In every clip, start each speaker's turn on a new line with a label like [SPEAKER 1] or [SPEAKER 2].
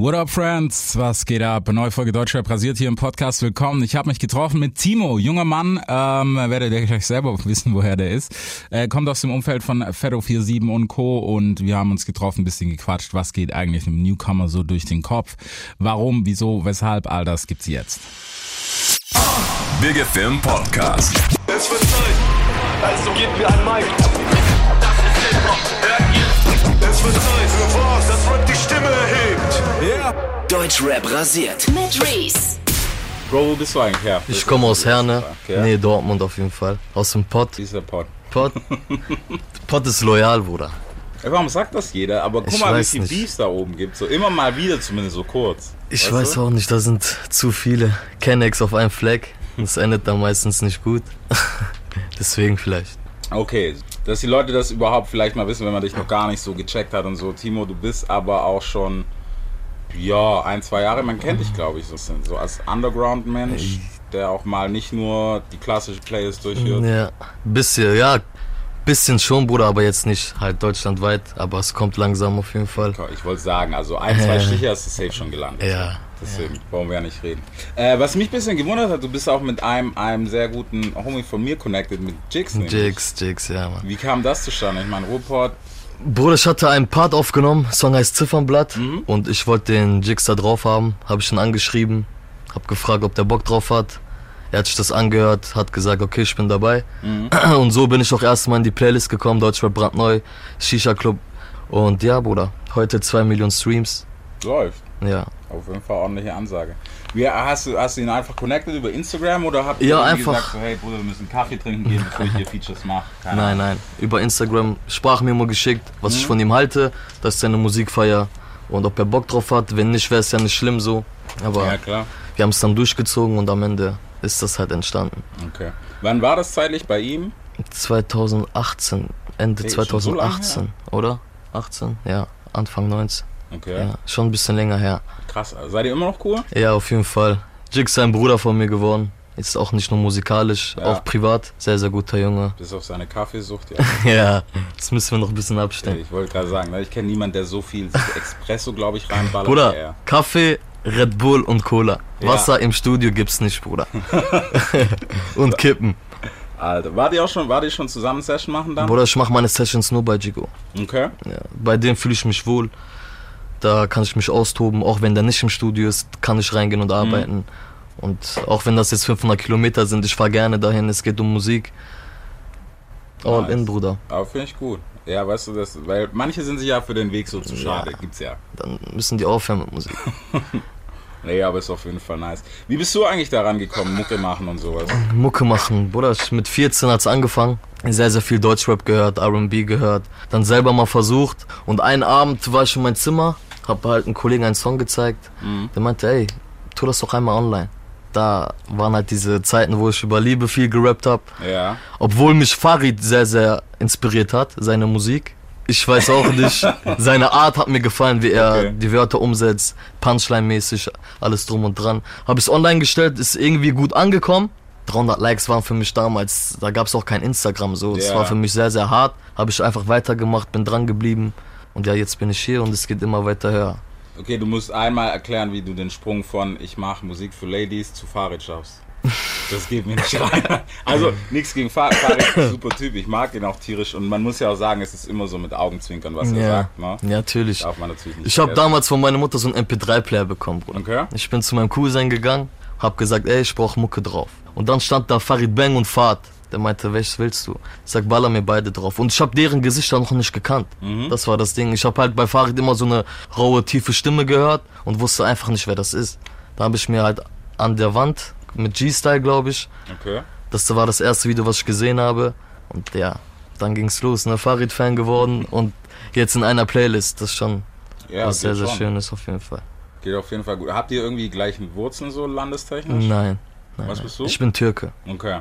[SPEAKER 1] What up, Friends? Was geht ab? Neue Folge Deutschrap rasiert hier im Podcast. Willkommen. Ich habe mich getroffen mit Timo, junger Mann. Ähm, werdet ihr gleich selber wissen, woher der ist. Er kommt aus dem Umfeld von Feddo47 und Co. Und wir haben uns getroffen, ein bisschen gequatscht. Was geht eigentlich einem Newcomer so durch den Kopf? Warum, wieso, weshalb? All das gibt's jetzt.
[SPEAKER 2] Big Film Podcast.
[SPEAKER 3] Es wird Zeit, also gebt mir ein Mic. Es wird Zeit für was, das Rap die Stimme erhebt.
[SPEAKER 2] Yeah.
[SPEAKER 4] Deutschrap rasiert.
[SPEAKER 5] Mit Reese.
[SPEAKER 1] Bro, wo bist du eigentlich her?
[SPEAKER 6] Ich komme aus Herne.
[SPEAKER 1] Ja?
[SPEAKER 6] Nee, Dortmund auf jeden Fall. Aus dem Pott.
[SPEAKER 1] Dieser Pod.
[SPEAKER 6] Pott. Pott ist loyal, Bruder.
[SPEAKER 1] Ey, Warum sagt das jeder? Aber guck
[SPEAKER 6] Ich
[SPEAKER 1] mal, wie
[SPEAKER 6] weiß
[SPEAKER 1] viel
[SPEAKER 6] nicht.
[SPEAKER 1] Beefs da oben gibt. So immer mal wieder zumindest so kurz.
[SPEAKER 6] Ich
[SPEAKER 1] Weißt
[SPEAKER 6] weiß
[SPEAKER 1] du?
[SPEAKER 6] auch nicht, da sind zu viele Kennex auf einem Fleck. Das endet dann meistens nicht gut. Deswegen vielleicht.
[SPEAKER 1] Okay, dass die Leute das überhaupt vielleicht mal wissen, wenn man dich noch gar nicht so gecheckt hat und so. Timo, du bist aber auch schon, ja, ein, zwei Jahre, man kennt dich, glaube ich, so, so als Underground-Mensch, der auch mal nicht nur die klassische Playlist durchführt.
[SPEAKER 6] Ja, bisschen, ja. Bisschen schon, Bruder, aber jetzt nicht halt deutschlandweit. Aber es kommt langsam auf jeden Fall.
[SPEAKER 1] Ich wollte sagen, also ein, zwei
[SPEAKER 6] Äh.
[SPEAKER 1] Stiche hast du safe schon gelandet.
[SPEAKER 6] Ja.
[SPEAKER 1] Deswegen wollen wir ja nicht reden. Äh, was mich ein bisschen gewundert hat, du bist auch mit einem, einem sehr guten Homie von mir connected, mit Jigs. nämlich.
[SPEAKER 6] Jigs, Jigs, ja, Mann.
[SPEAKER 1] Wie kam das zustande? Ich meine, Ruhrport,
[SPEAKER 6] Bruder, ich hatte einen Part aufgenommen, Song heißt Ziffernblatt
[SPEAKER 1] Mhm.
[SPEAKER 6] und ich wollte den Jigs da drauf haben, habe ich ihn angeschrieben, habe gefragt, ob der Bock drauf hat. Er hat sich das angehört, hat gesagt, okay, ich bin dabei.
[SPEAKER 1] Mhm.
[SPEAKER 6] Und so bin ich auch erstmal in die Playlist gekommen, Deutschrap brandneu, Shisha Club. Und ja, Bruder, heute zwei Millionen Streams.
[SPEAKER 1] läuft.
[SPEAKER 6] Ja,
[SPEAKER 1] Auf jeden Fall ordentliche Ansage. Wie, hast, du, hast du ihn einfach connected über Instagram oder habt ihr
[SPEAKER 6] Ja, einfach.
[SPEAKER 1] gesagt, so, hey Bruder, wir müssen Kaffee trinken gehen, bevor ich hier Features mache? Keine
[SPEAKER 6] nein, nein. Über Instagram Sprachmemo geschickt, was
[SPEAKER 1] Mhm.
[SPEAKER 6] ich von ihm halte, dass ich seine Musik feier und ob er Bock drauf hat. Wenn nicht, wäre es ja nicht schlimm so. Aber
[SPEAKER 1] Ja, klar.
[SPEAKER 6] wir haben es dann durchgezogen und am Ende ist das halt entstanden.
[SPEAKER 1] Okay. Wann war das zeitlich bei ihm?
[SPEAKER 6] 2018, Ende
[SPEAKER 1] Hey, schon so lange
[SPEAKER 6] 2018, oder? 18, ja, Anfang 19.
[SPEAKER 1] Okay.
[SPEAKER 6] Ja, schon ein bisschen länger her.
[SPEAKER 1] Krass. Also seid ihr immer noch cool?
[SPEAKER 6] Ja, auf jeden Fall. Jig ist ein Bruder von mir geworden. Ist auch nicht nur musikalisch,
[SPEAKER 1] Ja.
[SPEAKER 6] auch privat. Sehr, sehr guter Junge.
[SPEAKER 1] Bis auf seine Kaffeesucht, ja.
[SPEAKER 6] Ja, das müssen wir noch ein bisschen abstellen.
[SPEAKER 1] ich wollte gerade sagen, ne, ich kenne niemanden, der so viel Espresso, glaube ich, reinballert.
[SPEAKER 6] Bruder,
[SPEAKER 1] er.
[SPEAKER 6] Kaffee, Red Bull und Cola.
[SPEAKER 1] Ja.
[SPEAKER 6] Wasser im Studio gibt's nicht, Bruder. und Kippen.
[SPEAKER 1] Alter, wart ihr auch schon, wart ihr schon zusammen Session machen dann?
[SPEAKER 6] Bruder, ich mache meine Sessions nur bei Jigo.
[SPEAKER 1] Okay.
[SPEAKER 6] Ja, bei dem fühle ich mich wohl. Da kann ich mich austoben. Auch wenn der nicht im Studio ist, kann ich reingehen und arbeiten. Und auch wenn das jetzt 500 Kilometer sind, ich fahre gerne dahin. Es geht um Musik. All
[SPEAKER 1] Nice.
[SPEAKER 6] in, Bruder.
[SPEAKER 1] Aber finde ich gut. Ja, weißt du, das, weil manche sind sich ja für den Weg so zu schade. Gibt's ja.
[SPEAKER 6] Dann müssen die aufhören mit Musik.
[SPEAKER 1] Nee, aber ist auf jeden Fall nice. Wie bist du eigentlich daran gekommen, Mucke machen und sowas?
[SPEAKER 6] Mucke machen. Bruder, ich, mit 14 hat's angefangen. Sehr, sehr viel Deutschrap gehört, R&B gehört. Dann selber mal versucht. Und einen Abend war ich in meinem Zimmer, hab halt einem Kollegen einen Song gezeigt. Der meinte, ey, tu das doch einmal online. Da waren halt diese Zeiten, wo ich über Liebe viel gerappt hab.
[SPEAKER 1] Ja.
[SPEAKER 6] Obwohl mich Farid sehr, sehr inspiriert hat, seine Musik. Ich weiß auch nicht, seine Art hat mir gefallen, wie er
[SPEAKER 1] Okay.
[SPEAKER 6] die Wörter umsetzt, Punchline-mäßig, alles drum und dran. Habe ich online gestellt, ist irgendwie gut angekommen. 300 Likes waren für mich damals, da gab es auch kein Instagram so. Das
[SPEAKER 1] Ja.
[SPEAKER 6] war für mich sehr, sehr hart. Habe ich einfach weitergemacht, bin dran geblieben. Und ja, jetzt bin ich hier und es geht immer weiter höher.
[SPEAKER 1] Okay, du musst einmal erklären, wie du den Sprung von ich mache Musik für Ladies zu Farid schaffst. Das geht mir nicht rein. Also, nichts gegen Farid. Farid ist ein super Typ. Ich mag ihn auch tierisch. Und man muss ja auch sagen, es ist immer so mit Augenzwinkern, was er
[SPEAKER 6] Ja,
[SPEAKER 1] sagt. Ne?
[SPEAKER 6] ja, natürlich.
[SPEAKER 1] Darf man natürlich nicht
[SPEAKER 6] Ich habe damals von meiner Mutter so einen MP3-Player bekommen, Bruder.
[SPEAKER 1] Okay.
[SPEAKER 6] Ich bin zu meinem Cousin gegangen, hab gesagt, ey, ich brauch Mucke drauf. Und dann stand da Farid Bang und Fahd. Der meinte, welches willst du? Ich sag, baller mir beide drauf. Und ich hab deren Gesichter noch nicht gekannt. Das war das Ding. Ich hab halt bei Farid immer so eine raue, tiefe Stimme gehört und wusste einfach nicht, wer das ist. Da habe ich mir halt an der Wand mit G-Style, glaube ich,
[SPEAKER 1] Okay.
[SPEAKER 6] das war das erste Video, was ich gesehen habe. Und ja, dann ging's los, ne? Farid-Fan geworden und jetzt in einer Playlist. Das ist schon
[SPEAKER 1] Ja,
[SPEAKER 6] was sehr, sehr
[SPEAKER 1] schon.
[SPEAKER 6] schön ist auf jeden Fall.
[SPEAKER 1] Geht auf jeden Fall gut. Habt ihr irgendwie gleichen Wurzeln so landestechnisch?
[SPEAKER 6] Nein. nein
[SPEAKER 1] Was bist du?
[SPEAKER 6] Ich bin Türke.
[SPEAKER 1] Okay.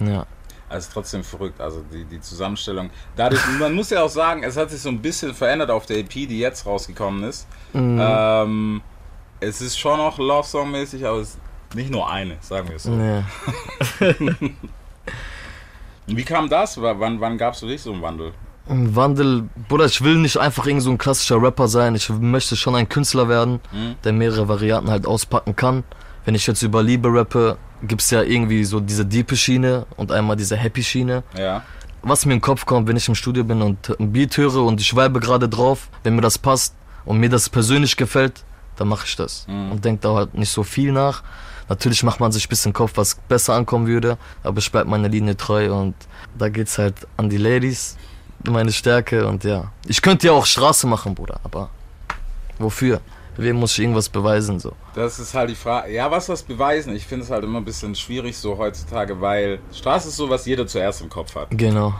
[SPEAKER 6] Ja.
[SPEAKER 1] Also trotzdem verrückt, also die, die Zusammenstellung. Dadurch, man muss ja auch sagen, es hat sich so ein bisschen verändert auf der EP, die jetzt rausgekommen ist.
[SPEAKER 6] Mhm.
[SPEAKER 1] Ähm, es ist schon noch Love Song mäßig, aber es ist nicht nur eine, sagen wir es so.
[SPEAKER 6] Ja.
[SPEAKER 1] Wie kam das? Wann, wann gab es für dich so einen Wandel?
[SPEAKER 6] Ein Wandel, Bruder, ich will nicht einfach irgend so ein klassischer Rapper sein. Ich möchte schon ein Künstler werden,
[SPEAKER 1] Mhm.
[SPEAKER 6] der mehrere Varianten halt auspacken kann. Wenn ich jetzt über Liebe rappe, gibt's ja irgendwie so diese diepe Schiene und einmal diese happy Schiene.
[SPEAKER 1] Ja.
[SPEAKER 6] Was mir in den Kopf kommt, wenn ich im Studio bin und ein Beat höre und ich weibe gerade drauf, wenn mir das passt und mir das persönlich gefällt, dann mache ich das. Und denke da halt nicht so viel nach. Natürlich macht man sich ein bisschen Kopf, was besser ankommen würde, aber ich bleib meiner Linie treu und da geht's halt an die Ladies, meine Stärke und ja. Ich könnte ja auch Straße machen, Bruder, aber wofür? Wem muss ich irgendwas beweisen, so?
[SPEAKER 1] Das ist halt die Frage. Ja, was das beweisen? Ich finde es halt immer ein bisschen schwierig so heutzutage, weil Straße ist so, was jeder zuerst im Kopf hat.
[SPEAKER 6] Genau,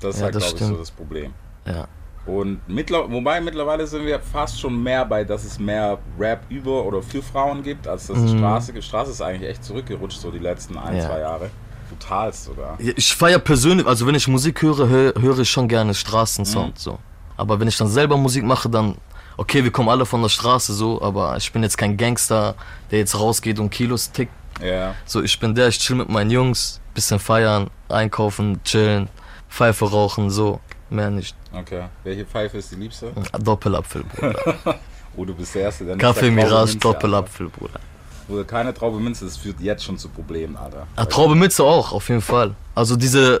[SPEAKER 1] Das ist
[SPEAKER 6] Ja,
[SPEAKER 1] halt, glaube ich, so das Problem.
[SPEAKER 6] ja.
[SPEAKER 1] Und mittler wobei mittlerweile sind wir fast schon mehr bei, dass es mehr Rap über oder für Frauen gibt, als dass es Straße gibt. Straße ist eigentlich echt zurückgerutscht, so die letzten ein,
[SPEAKER 6] Mhm. Ja.
[SPEAKER 1] zwei Jahre. Brutalst sogar.
[SPEAKER 6] Ich feier persönlich, also wenn ich Musik höre, höre, höre ich schon gerne Straßensound
[SPEAKER 1] Mhm.
[SPEAKER 6] so. Aber wenn ich dann selber Musik mache, dann okay, wir kommen alle von der Straße so, aber ich bin jetzt kein Gangster, der jetzt rausgeht und Kilos tickt.
[SPEAKER 1] Ja.
[SPEAKER 6] So, ich bin der, ich chill mit meinen Jungs, bisschen feiern, einkaufen, chillen, Pfeife rauchen, so, mehr nicht.
[SPEAKER 1] Okay. Welche Pfeife ist die liebste?
[SPEAKER 6] Doppelapfel, Bruder.
[SPEAKER 1] Oh, du bist der Erste, der nicht
[SPEAKER 6] Kaffee Mirage,
[SPEAKER 1] Minze,
[SPEAKER 6] Doppelapfel, Bruder.
[SPEAKER 1] Bruder, keine Traube Minze, das führt jetzt schon zu Problemen, Alter.
[SPEAKER 6] Ah, Traube Mütze auch, auf jeden Fall. Also diese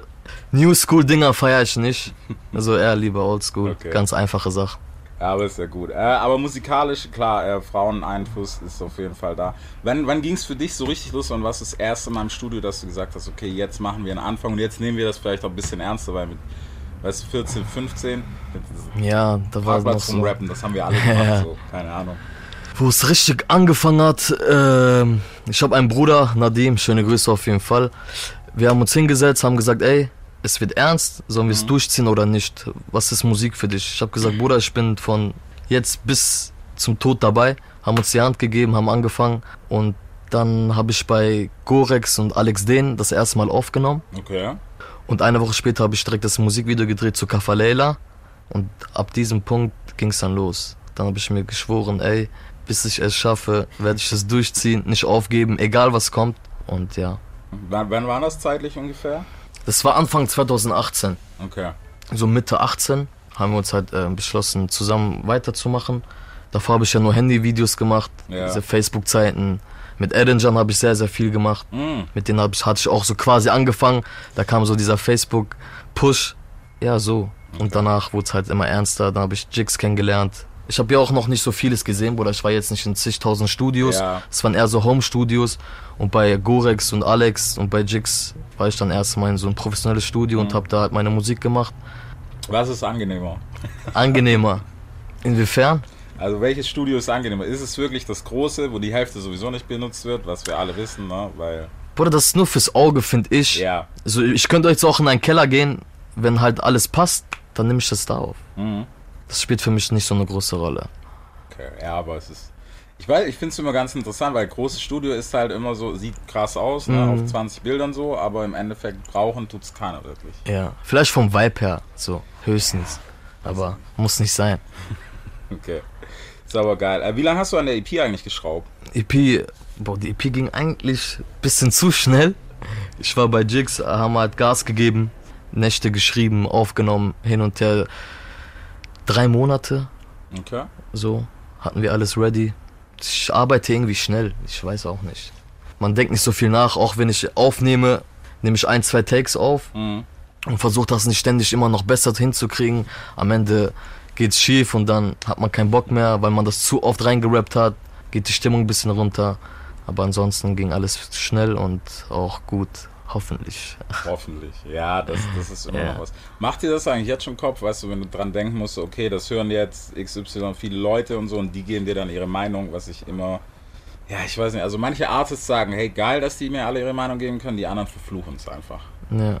[SPEAKER 6] New School Dinger feiere ich nicht. Also eher lieber Old School,
[SPEAKER 1] Okay.
[SPEAKER 6] ganz einfache Sache.
[SPEAKER 1] Ja, aber ist ja gut. Äh, aber musikalisch, klar, äh, Fraueneinfluss ist auf jeden Fall da. Wann, wann ging es für dich so richtig los und was ist das erste Mal im Studio, dass du gesagt hast, okay, jetzt machen wir einen Anfang und jetzt nehmen wir das vielleicht auch ein bisschen ernster, weil mit, weißt du, 14, 15,
[SPEAKER 6] Ja, da war noch so.
[SPEAKER 1] Rappen, das haben wir alle gemacht,
[SPEAKER 6] Ja.
[SPEAKER 1] so, keine Ahnung.
[SPEAKER 6] Wo es richtig angefangen hat, ähm, ich habe einen Bruder, Nadim, schöne Grüße auf jeden Fall. Wir haben uns hingesetzt, haben gesagt, ey, es wird ernst, sollen wir es durchziehen oder nicht? Was ist Musik für dich? Ich habe gesagt, Bruder, ich bin von jetzt bis zum Tod dabei, haben uns die Hand gegeben, haben angefangen und dann habe ich bei Gorex und Alex Dehn das erste Mal aufgenommen
[SPEAKER 1] Okay.
[SPEAKER 6] und eine Woche später habe ich direkt das Musikvideo gedreht zu Kafaleila und ab diesem Punkt ging es dann los. Dann habe ich mir geschworen, ey, bis ich es schaffe, werde ich es durchziehen, nicht aufgeben, egal was kommt. Und ja,
[SPEAKER 1] Wann, wann war das zeitlich ungefähr?
[SPEAKER 6] Das war Anfang 2018.
[SPEAKER 1] Okay.
[SPEAKER 6] So Mitte 18 haben wir uns halt äh, beschlossen, zusammen weiterzumachen. Davor habe ich ja nur Handyvideos gemacht,
[SPEAKER 1] Ja.
[SPEAKER 6] diese Facebook-Zeiten. Mit Edinjan habe ich sehr, sehr viel gemacht.
[SPEAKER 1] Mm.
[SPEAKER 6] Mit denen ich, hatte ich auch so quasi angefangen. Da kam so dieser Facebook-Push. Ja, so. Und danach wurde es halt immer ernster. Dann habe ich Jigs kennengelernt. Ich habe ja auch noch nicht so vieles gesehen, Bruder. Ich war jetzt nicht in zigtausend Studios.
[SPEAKER 1] Ja.
[SPEAKER 6] Es waren eher so Home-Studios. Und bei Gorex und Alex und bei Jigs war ich dann erstmal in so ein professionelles Studio und habe da halt meine Musik gemacht.
[SPEAKER 1] Was ist angenehmer?
[SPEAKER 6] Angenehmer. Inwiefern?
[SPEAKER 1] Also welches Studio ist angenehmer? Ist es wirklich das große, wo die Hälfte sowieso nicht benutzt wird, was wir alle wissen, ne? Weil,
[SPEAKER 6] Bruder, das ist nur fürs Auge, finde ich.
[SPEAKER 1] ja.
[SPEAKER 6] Also ich könnte jetzt auch in einen Keller gehen, wenn halt alles passt, dann nehme ich das da auf.
[SPEAKER 1] Mhm.
[SPEAKER 6] Das spielt für mich nicht so eine große Rolle.
[SPEAKER 1] Okay, ja, aber es ist. Ich weiß, ich finde es immer ganz interessant, weil großes Studio ist halt immer so, sieht krass aus, ne,
[SPEAKER 6] Mhm.
[SPEAKER 1] auf 20 Bildern so, aber im Endeffekt brauchen tut's keiner wirklich.
[SPEAKER 6] Ja, vielleicht vom Vibe her, so höchstens. Aber muss nicht sein.
[SPEAKER 1] Okay. Ist aber geil. Äh, wie lange hast du an der EP eigentlich geschraubt?
[SPEAKER 6] EP, boah, die EP ging eigentlich ein bisschen zu schnell. Ich war bei Jigs, haben halt Gas gegeben, Nächte geschrieben, aufgenommen, hin und her. Drei Monate,
[SPEAKER 1] Okay.
[SPEAKER 6] so, hatten wir alles ready. Ich arbeite irgendwie schnell, ich weiß auch nicht. Man denkt nicht so viel nach, auch wenn ich aufnehme, nehme ich ein, zwei Takes auf
[SPEAKER 1] Mhm.
[SPEAKER 6] und versuche das nicht ständig immer noch besser hinzukriegen. Am Ende geht's schief und dann hat man keinen Bock mehr, weil man das zu oft reingerappt hat, geht die Stimmung ein bisschen runter. Aber ansonsten ging alles schnell und auch gut, hoffentlich.
[SPEAKER 1] Hoffentlich. Ja, das, das ist immer
[SPEAKER 6] Ja.
[SPEAKER 1] noch was. Macht dir das eigentlich jetzt schon im Kopf, weißt du, wenn du dran denken musst, okay, das hören jetzt XY viele Leute und so und die geben dir dann ihre Meinung, was ich immer. Ja, ich weiß nicht, also manche Artists sagen, hey, geil, dass die mir alle ihre Meinung geben können, die anderen verfluchen es einfach.
[SPEAKER 6] Ja.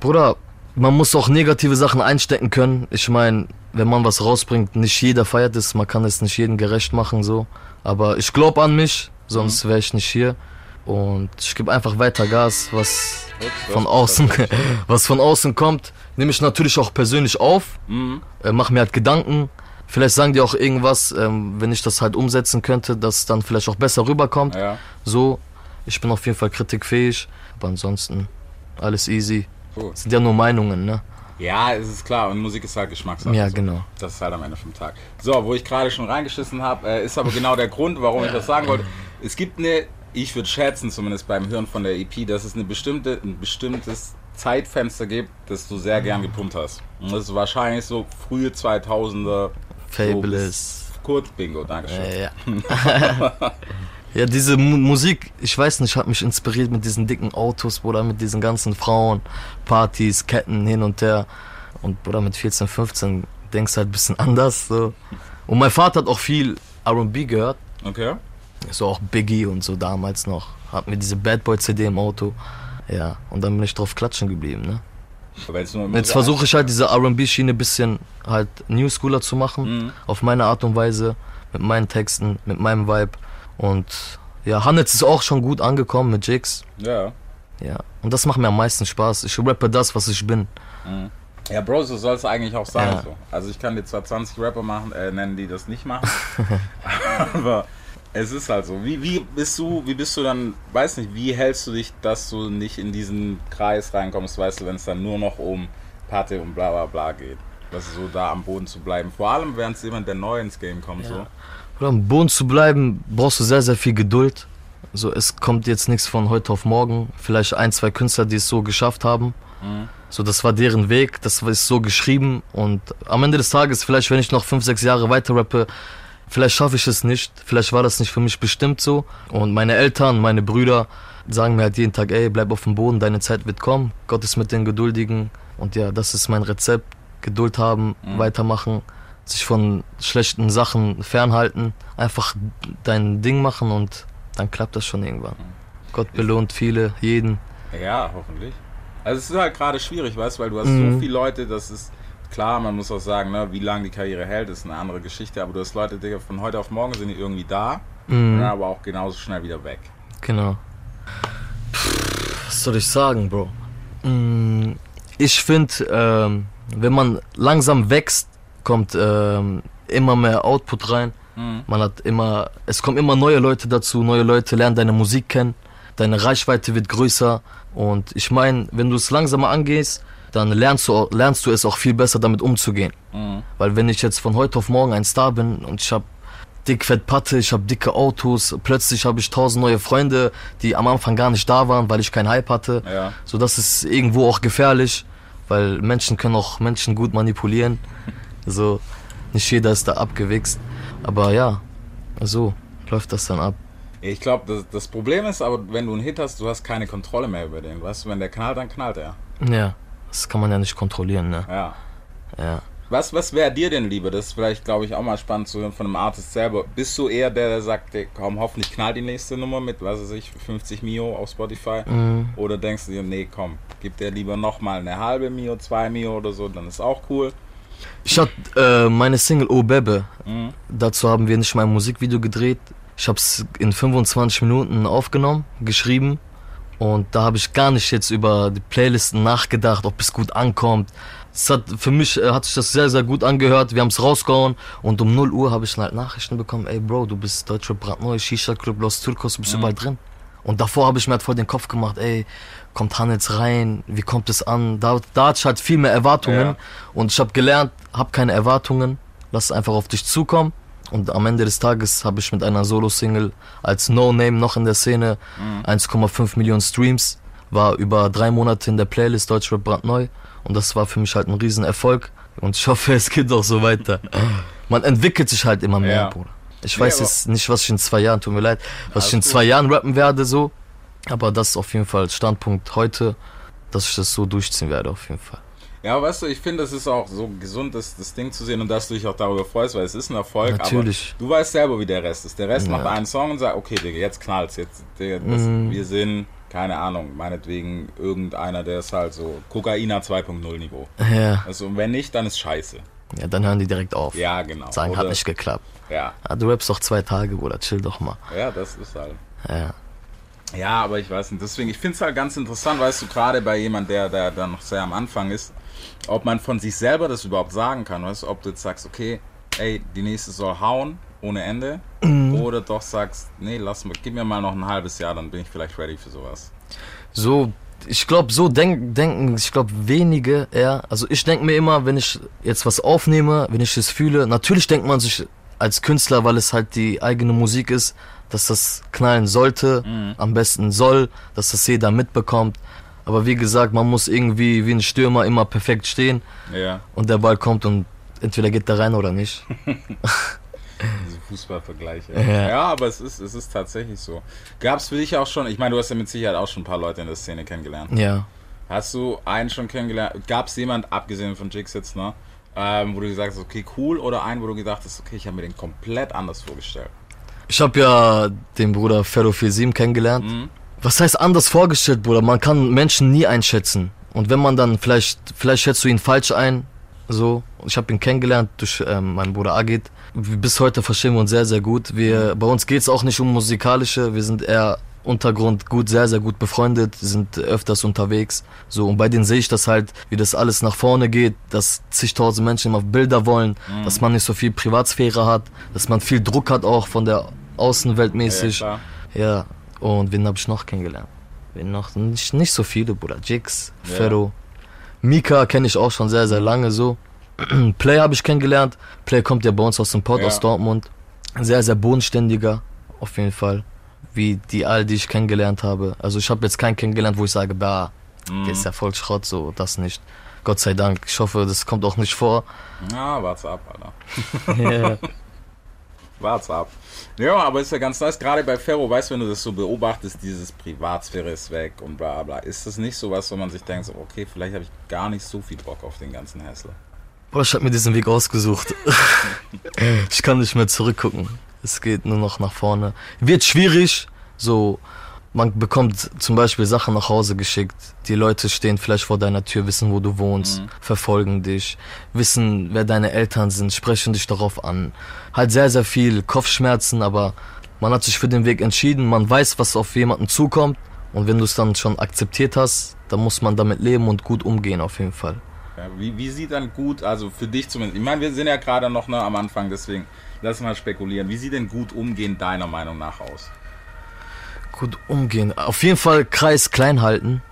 [SPEAKER 6] Bruder, man muss auch negative Sachen einstecken können. Ich meine, wenn man was rausbringt, nicht jeder feiert es, man kann es nicht jedem gerecht machen, so. Aber ich glaube an mich, sonst wäre ich nicht hier. Und ich gebe einfach weiter Gas, was von außen, was von außen kommt, nehme ich natürlich auch persönlich auf,
[SPEAKER 1] Mhm.
[SPEAKER 6] äh, mache mir halt Gedanken. Vielleicht sagen die auch irgendwas, ähm, wenn ich das halt umsetzen könnte, dass es dann vielleicht auch besser rüberkommt.
[SPEAKER 1] Ja,
[SPEAKER 6] So, ich bin auf jeden Fall kritikfähig, aber ansonsten alles easy.
[SPEAKER 1] Gut.
[SPEAKER 6] Sind ja nur Meinungen, ne?
[SPEAKER 1] Ja, es ist klar. Und Musik ist halt Geschmackssache.
[SPEAKER 6] Ja,
[SPEAKER 1] so.
[SPEAKER 6] genau.
[SPEAKER 1] Das ist halt am Ende vom Tag. So, wo ich gerade schon reingeschissen habe, äh, ist aber genau der Grund, warum ich das sagen wollte. Es gibt eine, ich würde schätzen, zumindest beim Hören von der EP, dass es eine bestimmte, ein bestimmtes Zeitfenster gibt, das du sehr gern gepumpt hast. Und das ist wahrscheinlich so frühe 2000er.
[SPEAKER 6] Fabulous.
[SPEAKER 1] So kurz Bingo, Dankeschön.
[SPEAKER 6] Ja, ja. ja, diese Mu Musik, ich weiß nicht, hat mich inspiriert mit diesen dicken Autos, Bruder, mit diesen ganzen Frauen, Partys, Ketten hin und her. Und Bruder, mit 14, 15 denkst du halt ein bisschen anders. So. Und mein Vater hat auch viel RB gehört.
[SPEAKER 1] Okay.
[SPEAKER 6] So auch Biggie und so damals noch. Hat mir diese Bad Boy CD im Auto. Ja, und dann bin ich drauf klatschen geblieben, ne?
[SPEAKER 1] Jetzt
[SPEAKER 6] Jetzt versuche ich halt diese R&B-Schiene ein bisschen halt New Schooler zu machen.
[SPEAKER 1] Mhm.
[SPEAKER 6] Auf meine Art und Weise. Mit meinen Texten, mit meinem Vibe. Und ja, Hannes ist auch schon gut angekommen mit Jigs.
[SPEAKER 1] Ja.
[SPEAKER 6] Ja, und das macht mir am meisten Spaß. Ich rappe das, was ich bin.
[SPEAKER 1] Ja, Bro, so soll es eigentlich auch sein.
[SPEAKER 6] Ja.
[SPEAKER 1] So. Also ich kann dir zwar 20 Rapper machen, äh, nennen, die das nicht machen, aber es ist halt so. Wie, wie bist du, wie bist du dann, weiß nicht, wie hältst du dich, dass du nicht in diesen Kreis reinkommst, weißt du, wenn es dann nur noch um Party und bla bla bla geht. Das ist so da am Boden zu bleiben. Vor allem, während jemand, der neu ins Game kommt, so.
[SPEAKER 6] Oder am Boden zu bleiben, brauchst du sehr, sehr viel Geduld. So, es kommt jetzt nichts von heute auf morgen. Vielleicht ein, zwei Künstler, die es so geschafft haben. So, das war deren Weg, das ist so geschrieben. Und am Ende des Tages, vielleicht, wenn ich noch fünf, sechs Jahre weiter rappe, vielleicht schaffe ich es nicht. Vielleicht war das nicht für mich bestimmt so. Und meine Eltern, meine Brüder sagen mir halt jeden Tag, ey, bleib auf dem Boden, deine Zeit wird kommen. Gott ist mit den Geduldigen. Und ja, das ist mein Rezept. Geduld haben, weitermachen, sich von schlechten Sachen fernhalten, einfach dein Ding machen und dann klappt das schon irgendwann. Gott belohnt viele, jeden.
[SPEAKER 1] Ja, hoffentlich. Also es ist halt gerade schwierig, weißt du, weil du hast
[SPEAKER 6] Mhm.
[SPEAKER 1] so viele Leute, das ist klar, man muss auch sagen, ne, wie lange die Karriere hält, ist eine andere Geschichte, aber du hast Leute, Digga, von heute auf morgen sind die irgendwie da,
[SPEAKER 6] Mhm.
[SPEAKER 1] ne, aber auch genauso schnell wieder weg.
[SPEAKER 6] Genau. Pff, Was soll ich sagen, Bro? Mm, Ich finde, ähm, wenn man langsam wächst, kommt ähm, immer mehr Output rein. Man hat immer, es kommen immer neue Leute dazu, neue Leute lernen deine Musik kennen, deine Reichweite wird größer und ich meine, wenn du es langsamer angehst, dann lernst du, lernst du es auch viel besser damit umzugehen. Weil wenn ich jetzt von heute auf morgen ein Star bin und ich habe dick fett Patte, ich habe dicke Autos, plötzlich habe ich tausend neue Freunde, die am Anfang gar nicht da waren, weil ich keinen Hype hatte.
[SPEAKER 1] Ja.
[SPEAKER 6] So das ist irgendwo auch gefährlich, weil Menschen können auch Menschen gut manipulieren. So nicht jeder ist da abgewichst, aber ja, so läuft das dann ab.
[SPEAKER 1] Ich glaube, das, das Problem ist aber, wenn du einen Hit hast, du hast keine Kontrolle mehr über den, weißt du, wenn der knallt, dann knallt er.
[SPEAKER 6] Ja, das kann man ja nicht kontrollieren, ne?
[SPEAKER 1] Ja.
[SPEAKER 6] Ja.
[SPEAKER 1] Was, was wäre dir denn lieber? Das ist vielleicht, glaube ich, auch mal spannend zu hören von einem Artist selber. Bist du eher der, der sagt, ey, komm, hoffentlich knallt die nächste Nummer mit, was weiß ich, 50 Mio auf Spotify? Oder denkst du dir, nee, komm, gib dir lieber nochmal eine halbe Mio, zwei Mio oder so, dann ist auch cool.
[SPEAKER 6] Ich hatte äh, meine Single Oh Bebe. Dazu haben wir nicht mal ein Musikvideo gedreht. Ich habe es in 25 Minuten aufgenommen, geschrieben. Und da habe ich gar nicht jetzt über die Playlisten nachgedacht, ob es gut ankommt. Es hat, für mich äh, hat sich das sehr, sehr gut angehört. Wir haben es rausgehauen. Und um 0 Uhr habe ich dann halt Nachrichten bekommen. Ey Bro, du bist Deutscher brandneu, Shisha Club Los Turcos, du bist überall drin. Und davor habe ich mir halt voll den Kopf gemacht, ey, kommt Hannes rein, wie kommt es an? Da, da hatte ich halt viel mehr Erwartungen.
[SPEAKER 1] Ja.
[SPEAKER 6] Und ich habe gelernt, hab keine Erwartungen, lass es einfach auf dich zukommen. Und am Ende des Tages habe ich mit einer Solo-Single als No-Name noch in der Szene 1,5 Millionen Streams, war über drei Monate in der Playlist Deutschrap brandneu. Und das war für mich halt ein Riesenerfolg. Und ich hoffe, es geht auch so weiter. Man entwickelt sich halt immer mehr,
[SPEAKER 1] Ja.
[SPEAKER 6] Bruder. Ich
[SPEAKER 1] Nee,
[SPEAKER 6] weiß
[SPEAKER 1] aber-
[SPEAKER 6] jetzt nicht, was ich in zwei Jahren, tut mir leid, was ich in zwei Jahren rappen werde, so. Aber das ist auf jeden Fall Standpunkt heute, dass ich das so durchziehen werde, auf jeden Fall.
[SPEAKER 1] Ja, weißt du, ich finde, es ist auch so gesund, das, das Ding zu sehen und dass du dich auch darüber freust, weil es ist ein Erfolg.
[SPEAKER 6] Natürlich.
[SPEAKER 1] Aber du weißt selber, wie der Rest ist. Der Rest
[SPEAKER 6] Ja.
[SPEAKER 1] macht einen Song und sagt, okay, Digga, jetzt knallt's. Jetzt, Digga, das,
[SPEAKER 6] Mhm.
[SPEAKER 1] wir sind, keine Ahnung, meinetwegen irgendeiner, der ist halt so Kokaina 2.0 Niveau.
[SPEAKER 6] Ja,
[SPEAKER 1] Also, und wenn nicht, dann ist scheiße.
[SPEAKER 6] ja dann hören die direkt auf.
[SPEAKER 1] Ja, genau.
[SPEAKER 6] Sagen, hat
[SPEAKER 1] Oder-
[SPEAKER 6] nicht geklappt.
[SPEAKER 1] Ja,
[SPEAKER 6] Ah, du rappst doch zwei Tage, Bruder, chill doch mal.
[SPEAKER 1] ja, das ist halt.
[SPEAKER 6] Ja.
[SPEAKER 1] Ja, aber ich weiß nicht. Deswegen, ich finde es halt ganz interessant, weißt du, gerade bei jemand, der, der, der noch sehr am Anfang ist, ob man von sich selber das überhaupt sagen kann, weißt du, ob du jetzt sagst, okay, ey, die nächste soll hauen, ohne Ende, oder doch sagst, nee, lass mal, gib mir mal noch ein halbes Jahr, dann bin ich vielleicht ready für sowas.
[SPEAKER 6] So ich glaube, so denk, denken, ich glaube, wenige eher. Also ich denke mir immer, wenn ich jetzt was aufnehme, wenn ich es fühle, natürlich denkt man sich als Künstler, weil es halt die eigene Musik ist, dass das knallen sollte, am besten soll, dass das jeder mitbekommt. Aber wie gesagt, man muss irgendwie wie ein Stürmer immer perfekt stehen
[SPEAKER 1] Ja,
[SPEAKER 6] und der Ball kommt und entweder geht er rein oder nicht.
[SPEAKER 1] diese Fußballvergleiche.
[SPEAKER 6] Ja.
[SPEAKER 1] Ja. aber es ist, es ist tatsächlich so. Gab es für dich auch schon, ich meine, du hast ja mit Sicherheit auch schon ein paar Leute in der Szene kennengelernt.
[SPEAKER 6] Ja.
[SPEAKER 1] Hast du einen schon kennengelernt? Gab es jemand, abgesehen von Jigs jetzt, ne? Ähm, wo du gesagt hast, okay, cool, oder einen, wo du gedacht hast, okay, ich habe mir den komplett anders vorgestellt.
[SPEAKER 6] Ich habe ja den Bruder Ferro 47 kennengelernt. Was heißt anders vorgestellt, Bruder? Man kann Menschen nie einschätzen. Und wenn man dann vielleicht, vielleicht schätzt du ihn falsch ein, so. Ich habe ihn kennengelernt durch ähm, meinen Bruder Agit. Bis heute verstehen wir uns sehr, sehr gut. Wir, bei uns geht's auch nicht um musikalische. Wir sind eher Untergrund gut, sehr, sehr gut befreundet, sind öfters unterwegs. So, und bei denen sehe ich das halt, wie das alles nach vorne geht, dass zigtausend Menschen immer Bilder wollen, dass man nicht so viel Privatsphäre hat, dass man viel Druck hat auch von der Außenwelt mäßig.
[SPEAKER 1] klar.
[SPEAKER 6] Ja, und wen habe ich noch kennengelernt? Wen noch? Nicht, nicht so viele, Bruder. Jigs,
[SPEAKER 1] Ja.
[SPEAKER 6] Ferro. Mika kenne ich auch schon sehr, sehr lange so. Play habe ich kennengelernt. Play kommt ja bei uns aus dem Port,
[SPEAKER 1] Ja.
[SPEAKER 6] aus Dortmund. Sehr, sehr bodenständiger, auf jeden Fall. Wie die all, die ich kennengelernt habe. Also ich habe jetzt keinen kennengelernt, wo ich sage, bah,
[SPEAKER 1] Mhm.
[SPEAKER 6] der ist ja voll Schrott, so, das nicht. Gott sei Dank. Ich hoffe, das kommt auch nicht vor.
[SPEAKER 1] Ja, warte ab, Alter.
[SPEAKER 6] Ja.
[SPEAKER 1] Warte ab. Ja, aber ist ja ganz nice. Gerade bei Ferro, weißt du, wenn du das so beobachtest, dieses Privatsphäre ist weg und bla bla. Ist das nicht so was, wo man sich denkt, so, okay, vielleicht habe ich gar nicht so viel Bock auf den ganzen Hassel.
[SPEAKER 6] Bruder, ich habe mir diesen Weg ausgesucht. ich kann nicht mehr zurückgucken. Es geht nur noch nach vorne. Wird schwierig. So, man bekommt zum Beispiel Sachen nach Hause geschickt. Die Leute stehen vielleicht vor deiner Tür, wissen, wo du wohnst, verfolgen dich, wissen, wer deine Eltern sind, sprechen dich darauf an. Halt sehr, sehr viel Kopfschmerzen, aber man hat sich für den Weg entschieden. Man weiß, was auf jemanden zukommt. Und wenn du es dann schon akzeptiert hast, dann muss man damit leben und gut umgehen, auf jeden Fall.
[SPEAKER 1] Ja, wie, wie sieht dann gut, also für dich zumindest, ich meine, wir sind ja gerade noch ne, am Anfang, deswegen lass mal spekulieren. Wie sieht denn gut umgehen deiner Meinung nach aus?
[SPEAKER 6] Gut umgehen. Auf jeden Fall Kreis klein halten.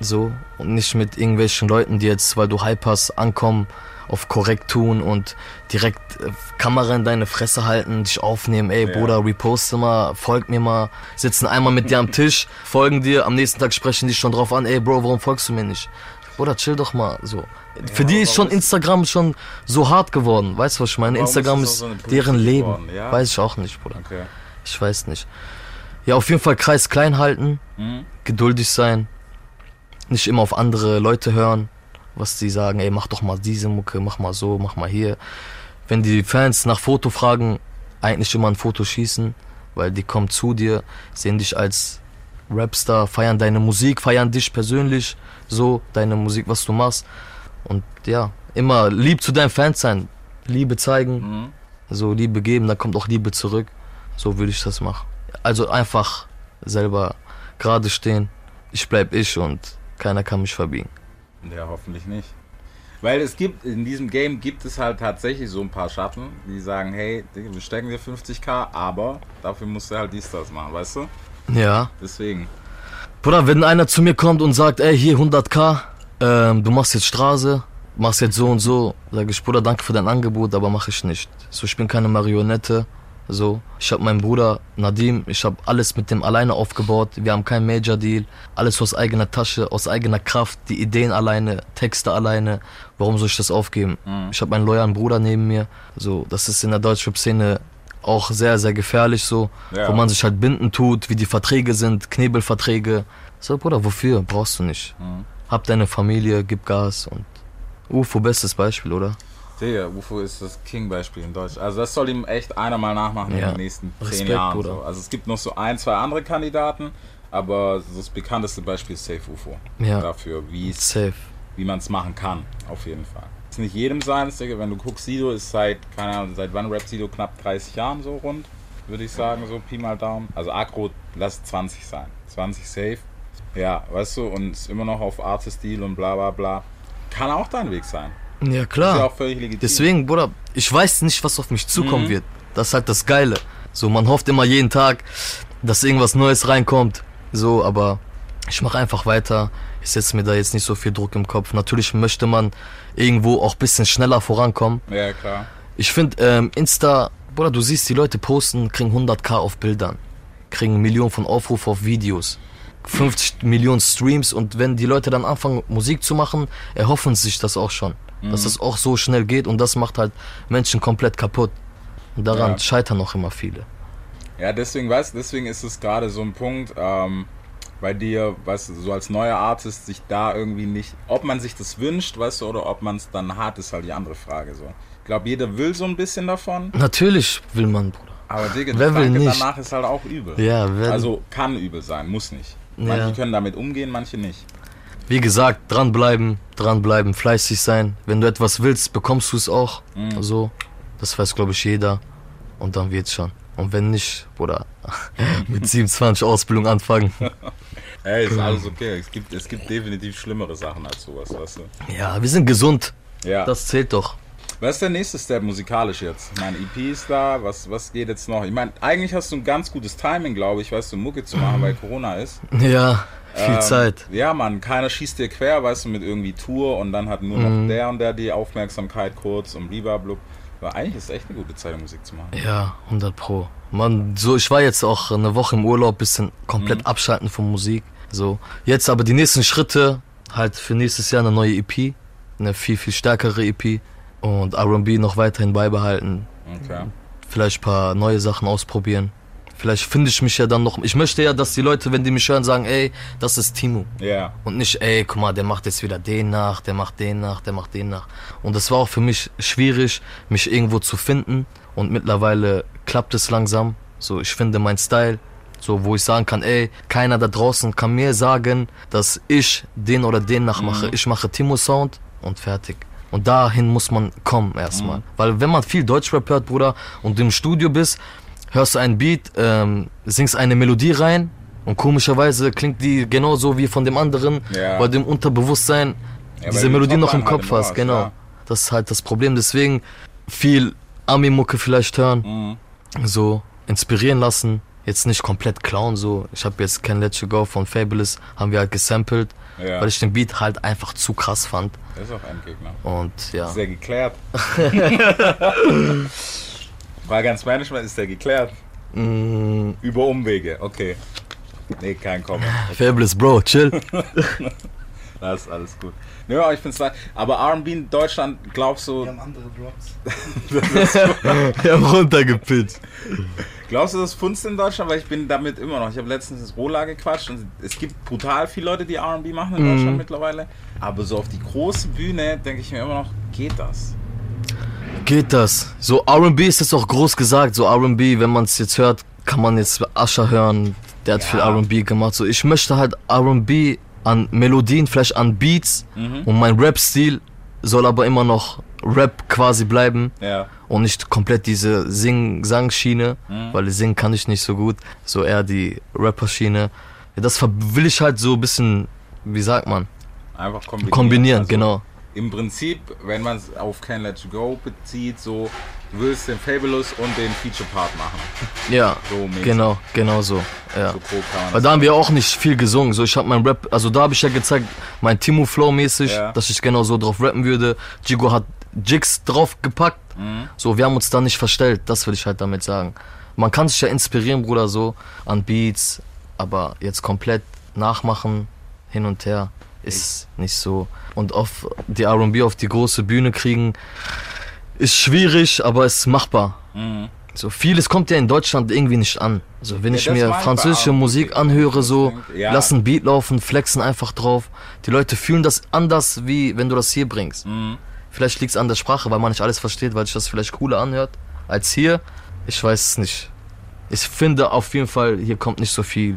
[SPEAKER 6] So. Und nicht mit irgendwelchen Leuten, die jetzt, weil du Hype hast, ankommen, auf korrekt tun und direkt äh, Kamera in deine Fresse halten, dich aufnehmen. Ey,
[SPEAKER 1] Ja.
[SPEAKER 6] Bruder, reposte mal, folg mir mal. Sitzen einmal mit dir am Tisch, folgen dir, am nächsten Tag sprechen dich schon drauf an. Ey, Bro, warum folgst du mir nicht? Bruder, chill doch mal. So. Für die ist schon Instagram schon so hart geworden. Weißt du, was ich meine? Instagram
[SPEAKER 1] ist so
[SPEAKER 6] deren Leben.
[SPEAKER 1] Ja.
[SPEAKER 6] Weiß ich auch nicht, Bruder.
[SPEAKER 1] Okay.
[SPEAKER 6] Ich weiß nicht. Ja, auf jeden Fall Kreis klein halten,
[SPEAKER 1] Mhm.
[SPEAKER 6] geduldig sein, nicht immer auf andere Leute hören, was die sagen, ey, mach doch mal diese Mucke, mach mal so, mach mal hier. Wenn die Fans nach Foto fragen, eigentlich immer ein Foto schießen, weil die kommen zu dir, sehen dich als Rapstar, feiern deine Musik, feiern dich persönlich, so, deine Musik, was du machst. Und ja, immer lieb zu deinen Fans sein, Liebe zeigen,
[SPEAKER 1] Mhm.
[SPEAKER 6] so Liebe geben, dann kommt auch Liebe zurück. So würde ich das machen. Also einfach selber gerade stehen. Ich bleib ich und keiner kann mich verbiegen.
[SPEAKER 1] Ja, hoffentlich nicht. Weil es gibt, in diesem Game gibt es halt tatsächlich so ein paar Schatten, die sagen, hey, wir stecken dir 50k, aber dafür musst du halt dies, das machen, weißt du?
[SPEAKER 6] Ja.
[SPEAKER 1] Deswegen.
[SPEAKER 6] Bruder, wenn einer zu mir kommt und sagt, ey, hier 100k, ähm, du machst jetzt Straße, machst jetzt so und so, sage ich, Bruder, danke für dein Angebot, aber mache ich nicht. So, ich bin keine Marionette. So, ich habe meinen Bruder Nadim, ich habe alles mit dem alleine aufgebaut. Wir haben keinen Major Deal, alles aus eigener Tasche, aus eigener Kraft, die Ideen alleine, Texte alleine. Warum soll ich das aufgeben? Ich habe meinen loyalen Bruder neben mir. So, das ist in der Deutschrap-Szene auch sehr, sehr gefährlich so,
[SPEAKER 1] Ja.
[SPEAKER 6] wo man sich halt binden tut, wie die Verträge sind, Knebelverträge. So, Bruder, wofür? Brauchst du nicht. Hab deine Familie, gib Gas und UFO, bestes Beispiel, oder?
[SPEAKER 1] Digga, UFO ist das King-Beispiel in Deutsch. Also das soll ihm echt einer mal nachmachen
[SPEAKER 6] Ja.
[SPEAKER 1] in den nächsten zehn
[SPEAKER 6] Respekt,
[SPEAKER 1] Jahren.
[SPEAKER 6] Bruder.
[SPEAKER 1] So. Also es gibt noch so ein, zwei andere Kandidaten, aber das bekannteste Beispiel ist Safe UFO.
[SPEAKER 6] Ja.
[SPEAKER 1] Dafür, wie man es machen kann, auf jeden Fall. Ist nicht jedem seins, Digga. Wenn du guckst, Sido ist seit, keine Ahnung, seit wann rappt Sido? Knapp 30 Jahren so rund, würde ich sagen, so Pi mal Daumen. Also Agro, lass 20 sein. 20 safe. Ja, weißt du, und ist immer noch auf Artist-Deal und bla bla bla. Kann auch dein Weg sein.
[SPEAKER 6] Ja,
[SPEAKER 1] Ist ja
[SPEAKER 6] klar.
[SPEAKER 1] auch völlig legitim.
[SPEAKER 6] Deswegen, Bruder, ich weiß nicht, was auf mich zukommen
[SPEAKER 1] Mhm.
[SPEAKER 6] wird. Das ist halt das Geile. So, man hofft immer jeden Tag, dass irgendwas Neues reinkommt. So, aber ich mache einfach weiter. Ich setze mir da jetzt nicht so viel Druck im Kopf. Natürlich möchte man irgendwo auch ein bisschen schneller vorankommen.
[SPEAKER 1] Ja, klar.
[SPEAKER 6] Ich finde, ähm, Insta, Bruder, du siehst, die Leute posten, kriegen 100k auf Bildern, kriegen Millionen von Aufrufe auf Videos, 50 Millionen Streams und wenn die Leute dann anfangen, Musik zu machen, erhoffen sie sich das auch schon. Dass es auch so schnell geht und das macht halt Menschen komplett kaputt. Und daran
[SPEAKER 1] Ja.
[SPEAKER 6] scheitern auch immer viele.
[SPEAKER 1] Ja, deswegen, weißt deswegen ist es gerade so ein Punkt, ähm, bei dir, weißt du, so als neuer Artist, sich da irgendwie nicht, ob man sich das wünscht, weißt du, oder ob man es dann hat, ist halt die andere Frage so. Ich glaube, jeder will so ein bisschen davon,
[SPEAKER 6] Natürlich will man, Bruder.
[SPEAKER 1] aber Digga,
[SPEAKER 6] Wer will
[SPEAKER 1] Gedanke
[SPEAKER 6] nicht?
[SPEAKER 1] danach ist halt auch übel.
[SPEAKER 6] Ja, wer,
[SPEAKER 1] Also kann übel sein, muss nicht. Manche
[SPEAKER 6] Ja.
[SPEAKER 1] können damit umgehen, manche nicht.
[SPEAKER 6] wie gesagt, dranbleiben, dranbleiben, fleißig sein. Wenn du etwas willst, bekommst du es auch.
[SPEAKER 1] Mhm.
[SPEAKER 6] So, das weiß, glaube ich, jeder. Und dann wird's schon. Und wenn nicht, Bruder, mit 27 Ausbildung anfangen.
[SPEAKER 1] Ey, ist alles okay. Es gibt, es gibt definitiv schlimmere Sachen als sowas, weißt du.
[SPEAKER 6] Ja, wir sind gesund.
[SPEAKER 1] Ja.
[SPEAKER 6] Das zählt doch.
[SPEAKER 1] Was ist der nächste Step musikalisch jetzt? Meine, EP ist da, was, was geht jetzt noch? Ich meine, eigentlich hast du ein ganz gutes Timing, glaube ich, weißt du, Mucke zu machen, weil Corona ist.
[SPEAKER 6] Ja, viel
[SPEAKER 1] Ähm,
[SPEAKER 6] Zeit.
[SPEAKER 1] Ja, Mann, keiner schießt dir quer, weißt du, mit irgendwie Tour und dann hat nur
[SPEAKER 6] Mhm.
[SPEAKER 1] noch der und der die Aufmerksamkeit kurz und blablabla. Aber eigentlich ist es echt eine gute Zeit, Musik zu machen.
[SPEAKER 6] Ja, 100 Pro. Man, so, ich war jetzt auch eine Woche im Urlaub, bisschen komplett
[SPEAKER 1] Mhm.
[SPEAKER 6] abschalten von Musik. So, jetzt aber die nächsten Schritte, halt für nächstes Jahr eine neue EP. Eine viel, viel stärkere EP. Und R&B noch weiterhin beibehalten.
[SPEAKER 1] Okay.
[SPEAKER 6] vielleicht ein paar neue Sachen ausprobieren. Vielleicht finde ich mich ja dann noch. Ich möchte ja, dass die Leute, wenn die mich hören, sagen, ey, das ist Timo.
[SPEAKER 1] Ja.
[SPEAKER 6] Und nicht, ey, guck mal, der macht jetzt wieder den nach, der macht den nach, der macht den nach. Und das war auch für mich schwierig, mich irgendwo zu finden. Und mittlerweile klappt es langsam. So, ich finde meinen Style. So, wo ich sagen kann, ey, keiner da draußen kann mir sagen, dass ich den oder den nachmache. Ich mache Timo Sound und fertig. Und dahin muss man kommen erstmal. Weil wenn man viel Deutschrap hört, Bruder, und im Studio bist, hörst du einen Beat, ähm, singst eine Melodie rein und komischerweise klingt die genauso wie von dem anderen,
[SPEAKER 1] Ja.
[SPEAKER 6] weil du im Unterbewusstsein
[SPEAKER 1] Ja,
[SPEAKER 6] diese Melodie
[SPEAKER 1] die
[SPEAKER 6] noch im
[SPEAKER 1] halt
[SPEAKER 6] Kopf
[SPEAKER 1] im
[SPEAKER 6] hast.
[SPEAKER 1] hast,
[SPEAKER 6] Genau.
[SPEAKER 1] ja.
[SPEAKER 6] Das ist halt das Problem. Deswegen viel Ami-Mucke vielleicht hören,
[SPEAKER 1] Mhm.
[SPEAKER 6] so inspirieren lassen. Jetzt nicht komplett klauen, so. Ich habe jetzt Can Let You Go von Fabulous, haben wir halt gesampelt, weil ich den Beat halt einfach zu krass fand.
[SPEAKER 1] Der ist auch Endgegner.
[SPEAKER 6] Und ja.
[SPEAKER 1] Der geklärt? War ganz manchmal ist der geklärt.
[SPEAKER 6] Mm,
[SPEAKER 1] Über Umwege, okay. Nee, kein Comment.
[SPEAKER 6] Fabulous, Bro, chill.
[SPEAKER 1] Das ist alles gut. Ja, aber ich find's leid. Aber R&B in Deutschland, glaubst du,
[SPEAKER 5] Wir haben andere Drops.
[SPEAKER 6] Wir haben runtergepitcht.
[SPEAKER 1] glaubst du, das funzt in Deutschland? Weil ich bin damit immer noch. Ich habe letztens das Rola gequatscht und es gibt brutal viele Leute, die R&B machen in Deutschland mittlerweile. Aber so auf die große Bühne denke ich mir immer noch, geht das?
[SPEAKER 6] Geht das? So R&B ist jetzt auch groß gesagt. So R&B, wenn man es jetzt hört, kann man jetzt Asher hören. Der hat
[SPEAKER 1] Ja.
[SPEAKER 6] viel R&B gemacht. So ich möchte halt R&B an Melodien, vielleicht an Beats und mein Rap-Stil soll aber immer noch Rap quasi bleiben
[SPEAKER 1] Ja.
[SPEAKER 6] und nicht komplett diese Sing-Sang-Schiene, weil singen kann ich nicht so gut. So eher die Rapper-Schiene. Ja, das will ich halt so ein bisschen, wie sagt man,
[SPEAKER 1] Einfach kombinieren.
[SPEAKER 6] kombinieren,
[SPEAKER 1] Also
[SPEAKER 6] genau.
[SPEAKER 1] Im Prinzip, wenn man es auf Can Let You Go bezieht, so, du willst den Fabulous und den Feature-Part machen.
[SPEAKER 6] Ja,
[SPEAKER 1] So
[SPEAKER 6] genau, genau so. Ja.
[SPEAKER 1] So
[SPEAKER 6] Weil da haben wir auch nicht viel gesungen. So, ich habe mein Rap, also da habe ich ja gezeigt, mein Timo Flow mäßig,
[SPEAKER 1] Ja.
[SPEAKER 6] dass ich genau so drauf rappen würde. Jigo hat Jigs drauf gepackt.
[SPEAKER 1] Mhm.
[SPEAKER 6] So, wir haben uns da nicht verstellt. Das will ich halt damit sagen. Man kann sich ja inspirieren, Bruder, so an Beats, aber jetzt komplett nachmachen, hin und her, ist nicht so. Und auf die R&B auf die große Bühne kriegen, ist schwierig, aber ist machbar.
[SPEAKER 1] Mhm.
[SPEAKER 6] So vieles kommt ja in Deutschland irgendwie nicht an. Also wenn
[SPEAKER 1] Ja,
[SPEAKER 6] ich mir französische Musik anhöre, so
[SPEAKER 1] Ja.
[SPEAKER 6] lassen Beat laufen, flexen einfach drauf. Die Leute fühlen das anders, wie wenn du das hier bringst.
[SPEAKER 1] Mhm.
[SPEAKER 6] Vielleicht liegt es an der Sprache, weil man nicht alles versteht, weil sich das vielleicht cooler anhört als hier. Ich weiß es nicht. Ich finde auf jeden Fall, hier kommt nicht so viel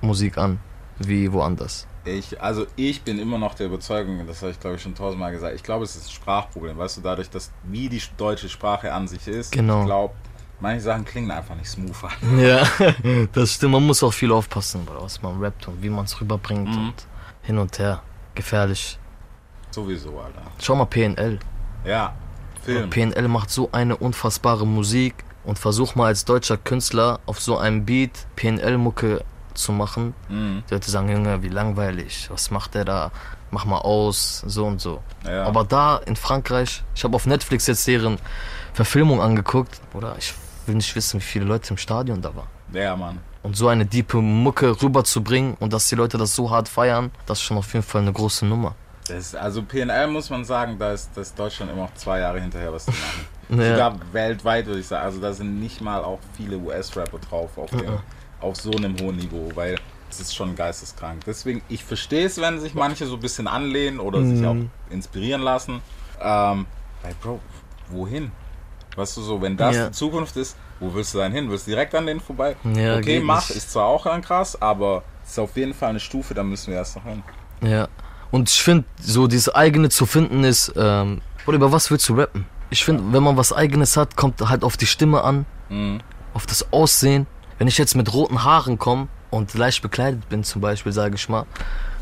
[SPEAKER 6] Musik an wie woanders.
[SPEAKER 1] Ich, also ich bin immer noch der Überzeugung, das habe ich glaube ich schon tausendmal gesagt, ich glaube es ist ein Sprachproblem, weißt du, dadurch, dass wie die deutsche Sprache an sich ist,
[SPEAKER 6] Genau.
[SPEAKER 1] ich glaube, manche Sachen klingen einfach nicht smooth an.
[SPEAKER 6] Ja, das stimmt. Man muss auch viel aufpassen, was man rappt und wie man es rüberbringt
[SPEAKER 1] Mhm.
[SPEAKER 6] und hin und her. Gefährlich.
[SPEAKER 1] Sowieso, Alter.
[SPEAKER 6] Schau mal PNL.
[SPEAKER 1] Ja, Film.
[SPEAKER 6] PNL macht so eine unfassbare Musik und versuch mal als deutscher Künstler auf so einem Beat PNL-Mucke zu machen.
[SPEAKER 1] Mhm.
[SPEAKER 6] Die Leute sagen, Junge, wie langweilig, was macht der da? Mach mal aus, so und so.
[SPEAKER 1] Ja.
[SPEAKER 6] Aber da in Frankreich, ich habe auf Netflix jetzt deren Verfilmung angeguckt, oder ich will nicht wissen, wie viele Leute im Stadion da waren.
[SPEAKER 1] Ja, Mann.
[SPEAKER 6] Und so eine diepe Mucke rüberzubringen und dass die Leute das so hart feiern, das ist schon auf jeden Fall eine große Nummer.
[SPEAKER 1] Das also PNL muss man sagen, da ist, da ist Deutschland immer noch zwei Jahre hinterher, was die machen.
[SPEAKER 6] Ja.
[SPEAKER 1] Sogar weltweit würde ich sagen. Also da sind nicht mal auch viele US-Rapper drauf auf, dem, auf so einem hohen Niveau, weil es ist schon geisteskrank. Deswegen, ich verstehe es, wenn sich manche so ein bisschen anlehnen oder sich auch inspirieren lassen. Ähm, weil, Bro, wohin? Weißt du so, wenn das
[SPEAKER 6] Ja.
[SPEAKER 1] die Zukunft ist, wo willst du dann hin? Willst du direkt an denen vorbei?
[SPEAKER 6] Ja,
[SPEAKER 1] okay, mach,
[SPEAKER 6] nicht.
[SPEAKER 1] ist zwar auch dann krass, aber es ist auf jeden Fall eine Stufe, da müssen wir erst noch hin.
[SPEAKER 6] Ja. Und ich finde, so dieses eigene zu finden ist, ähm, oder über was willst du rappen? Ich finde, wenn man was eigenes hat, kommt halt auf die Stimme an,
[SPEAKER 1] Mhm.
[SPEAKER 6] auf das Aussehen. Wenn ich jetzt mit roten Haaren komme und leicht bekleidet bin, zum Beispiel, sage ich mal,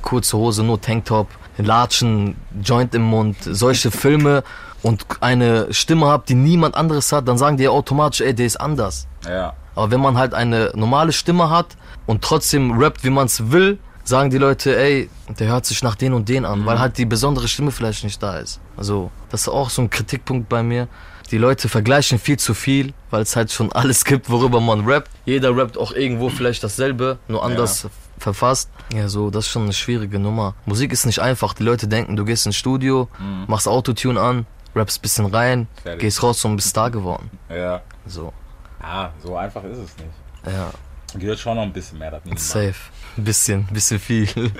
[SPEAKER 6] kurze Hose, nur Tanktop, Latschen, Joint im Mund, solche Filme und eine Stimme habe, die niemand anderes hat, dann sagen die automatisch, ey, der ist anders.
[SPEAKER 1] Ja.
[SPEAKER 6] Aber wenn man halt eine normale Stimme hat und trotzdem rappt, wie man es will, sagen die Leute, ey, der hört sich nach den und den an, weil halt die besondere Stimme vielleicht nicht da ist. Also, das ist auch so ein Kritikpunkt bei mir. Die Leute vergleichen viel zu viel, weil es halt schon alles gibt, worüber man rappt. Jeder rappt auch irgendwo vielleicht dasselbe, nur anders verfasst. Ja, so, das ist schon eine schwierige Nummer. Musik ist nicht einfach. Die Leute denken, du gehst ins Studio, machst Autotune an, rappst bisschen rein,
[SPEAKER 1] Fertig.
[SPEAKER 6] gehst raus und bist Star geworden.
[SPEAKER 1] Ja.
[SPEAKER 6] So,
[SPEAKER 1] Ah, so einfach ist es nicht.
[SPEAKER 6] ja,
[SPEAKER 1] Gehört schon noch ein bisschen mehr dazu.
[SPEAKER 6] safe. Ein bisschen, ein bisschen viel.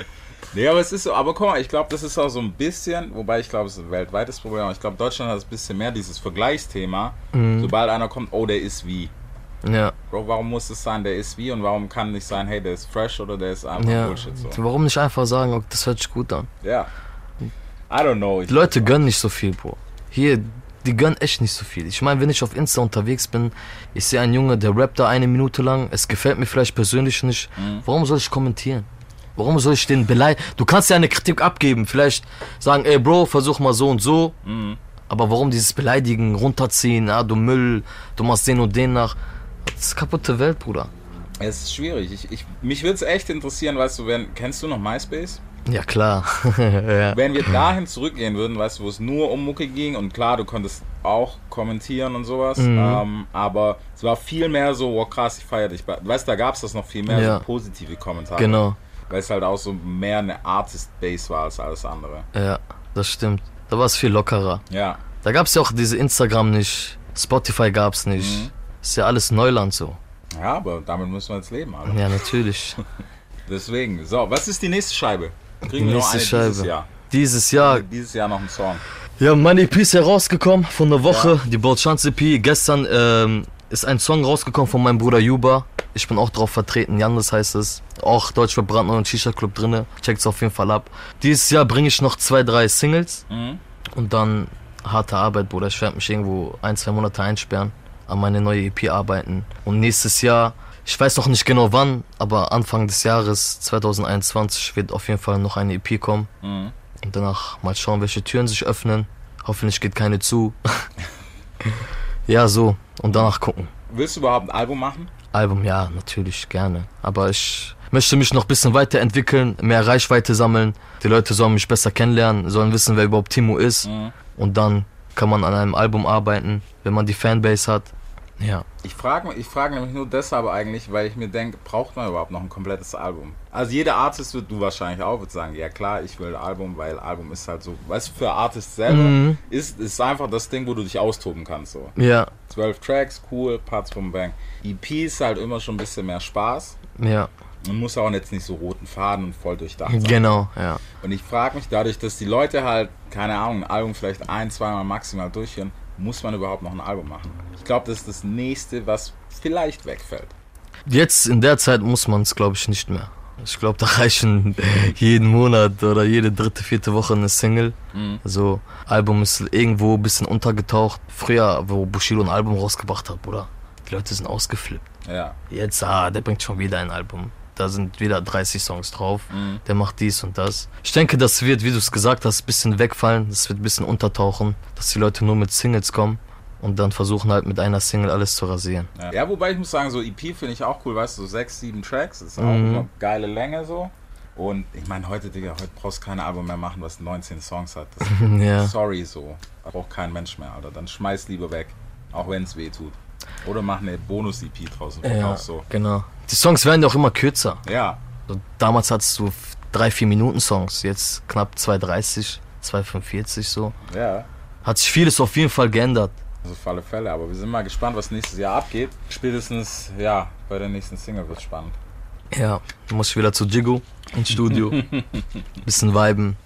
[SPEAKER 1] Nee, aber es ist so, aber guck mal, ich glaube, das ist auch so ein bisschen, wobei ich glaube, es ist ein weltweites Problem, aber ich glaube, Deutschland hat ein bisschen mehr dieses Vergleichsthema. Sobald einer kommt, oh, der ist wie.
[SPEAKER 6] Ja,
[SPEAKER 1] Bro, warum muss es sein, der ist wie und warum kann nicht sein, hey, der ist fresh oder der ist einfach
[SPEAKER 6] ja.
[SPEAKER 1] Bullshit so.
[SPEAKER 6] Warum nicht einfach sagen, okay, das hört sich gut an?
[SPEAKER 1] Ja. I don't know.
[SPEAKER 6] Die Leute gönnen nicht so viel, Bro. Hier, die gönnen echt nicht so viel. Ich meine, wenn ich auf Insta unterwegs bin, ich sehe einen Junge, der rappt da eine Minute lang, es gefällt mir vielleicht persönlich nicht. Warum soll ich kommentieren? Warum soll ich den beleidigen? Du kannst ja eine Kritik abgeben, vielleicht sagen, ey Bro, versuch mal so und so. Aber warum dieses Beleidigen, runterziehen, ah, du Müll, du machst den und den nach. Das ist kaputte Welt, Bruder.
[SPEAKER 1] Es ist schwierig. Ich, ich, mich würde es echt interessieren, weißt du, wenn, kennst du noch MySpace?
[SPEAKER 6] Ja, klar. ja.
[SPEAKER 1] Wenn wir dahin zurückgehen würden, weißt du, wo es nur um Mucke ging und klar, du konntest auch kommentieren und sowas,
[SPEAKER 6] Mhm.
[SPEAKER 1] ähm, aber es war viel mehr so, wow krass, ich feiere dich. Weißt du, da gab es das noch viel mehr,
[SPEAKER 6] Ja.
[SPEAKER 1] so positive Kommentare.
[SPEAKER 6] Genau.
[SPEAKER 1] Weil es halt auch so mehr eine Artist-Base war als alles andere.
[SPEAKER 6] Ja, das stimmt. Da war es viel lockerer.
[SPEAKER 1] Ja,
[SPEAKER 6] Da gab es ja auch diese Instagram nicht, Spotify gab es nicht.
[SPEAKER 1] Mhm.
[SPEAKER 6] Ist ja alles Neuland so.
[SPEAKER 1] ja, aber damit müssen wir jetzt leben, Alter.
[SPEAKER 6] Ja, natürlich.
[SPEAKER 1] Deswegen, so, was ist die nächste Scheibe? Kriegen
[SPEAKER 6] Die
[SPEAKER 1] wir noch
[SPEAKER 6] nächste
[SPEAKER 1] eine dieses
[SPEAKER 6] Scheibe.
[SPEAKER 1] Jahr?
[SPEAKER 6] Dieses Jahr,
[SPEAKER 1] Dieses Jahr noch einen Song.
[SPEAKER 6] ja, meine EP ist herausgekommen von der Woche, die Bautschanz EP. Gestern ähm, ist ein Song rausgekommen von meinem Bruder Juba. Ich bin auch drauf vertreten, Jandes heißt es. Auch Deutsch für Brandneu und Shisha Club drinne. Checkt's auf jeden Fall ab. Dieses Jahr bringe ich noch zwei, drei Singles.
[SPEAKER 1] Mhm.
[SPEAKER 6] Und dann harte Arbeit, Bruder. Ich werde mich irgendwo ein, zwei Monate einsperren, an meine neue EP arbeiten. Und nächstes Jahr, ich weiß noch nicht genau wann, aber Anfang des Jahres 2021 wird auf jeden Fall noch eine EP kommen.
[SPEAKER 1] Mhm.
[SPEAKER 6] Und danach mal schauen, welche Türen sich öffnen. Hoffentlich geht keine zu. ja, so. Und danach gucken.
[SPEAKER 1] Willst du überhaupt ein Album machen?
[SPEAKER 6] Album, ja, natürlich, gerne. Aber ich möchte mich noch ein bisschen weiterentwickeln, mehr Reichweite sammeln. Die Leute sollen mich besser kennenlernen, sollen wissen, wer überhaupt Timo ist.
[SPEAKER 1] Mhm.
[SPEAKER 6] Und dann kann man an einem Album arbeiten, wenn man die Fanbase hat. Ja.
[SPEAKER 1] Ich frage ich frag nämlich nur deshalb eigentlich, weil ich mir denke, braucht man überhaupt noch ein komplettes Album? Also jeder Artist wird, du wahrscheinlich auch, wird sagen, ja klar, ich will ein Album, weil Album ist halt so, weißt du, für Artists selber
[SPEAKER 6] Mhm.
[SPEAKER 1] ist, ist einfach das Ding, wo du dich austoben kannst. So.
[SPEAKER 6] Ja,
[SPEAKER 1] Zwölf Tracks, cool, Parts vom Bang. EP ist halt immer schon ein bisschen mehr Spaß.
[SPEAKER 6] ja,
[SPEAKER 1] Man muss auch jetzt nicht so roten Faden und voll durchdacht sein.
[SPEAKER 6] genau, ja.
[SPEAKER 1] Und ich frage mich dadurch, dass die Leute halt, keine Ahnung, ein Album vielleicht ein, zweimal maximal durchführen, muss man überhaupt noch ein Album machen? Ich glaube, das ist das nächste, was vielleicht wegfällt.
[SPEAKER 6] Jetzt in der Zeit muss man es, glaube ich, nicht mehr. Ich glaube, da reichen jeden Monat oder jede dritte, vierte Woche eine Single. Also, Album ist irgendwo ein bisschen untergetaucht. Früher, wo Bushido ein Album rausgebracht hat, Bruder, die Leute sind ausgeflippt.
[SPEAKER 1] Ja.
[SPEAKER 6] Jetzt, ah, der bringt schon wieder ein Album. Da sind wieder 30 Songs drauf. Der macht dies und das. Ich denke, das wird, wie du es gesagt hast, ein bisschen wegfallen. Das wird ein bisschen untertauchen. Dass die Leute nur mit Singles kommen. und dann versuchen halt mit einer Single alles zu rasieren.
[SPEAKER 1] Ja. ja, wobei ich muss sagen, so EP finde ich auch cool, weißt du, so sechs, sieben Tracks, ist auch
[SPEAKER 6] Mhm.
[SPEAKER 1] immer geile Länge so. Und ich meine, heute, Digga, heute brauchst du kein Album mehr machen, was 19 Songs hat.
[SPEAKER 6] Ja.
[SPEAKER 1] Sorry so. Braucht kein Mensch mehr, Alter. Dann schmeiß lieber weg. Auch wenn es weh tut. Oder mach eine Bonus-EP draußen.
[SPEAKER 6] Ja,
[SPEAKER 1] so.
[SPEAKER 6] genau. Die Songs werden ja auch immer kürzer.
[SPEAKER 1] Ja.
[SPEAKER 6] So, damals hattest du f- drei, vier Minuten Songs, jetzt knapp 2,30, 2,45 so.
[SPEAKER 1] Ja.
[SPEAKER 6] Hat sich vieles auf jeden Fall geändert.
[SPEAKER 1] Also auf alle Fälle. Aber wir sind mal gespannt, was nächstes Jahr abgeht. Spätestens, ja, bei der nächsten Single wird spannend.
[SPEAKER 6] Ja, dann muss ich wieder zu Jigo ins Studio. bisschen viben,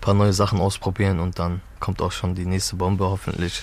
[SPEAKER 6] paar neue Sachen ausprobieren und dann kommt auch schon die nächste Bombe hoffentlich.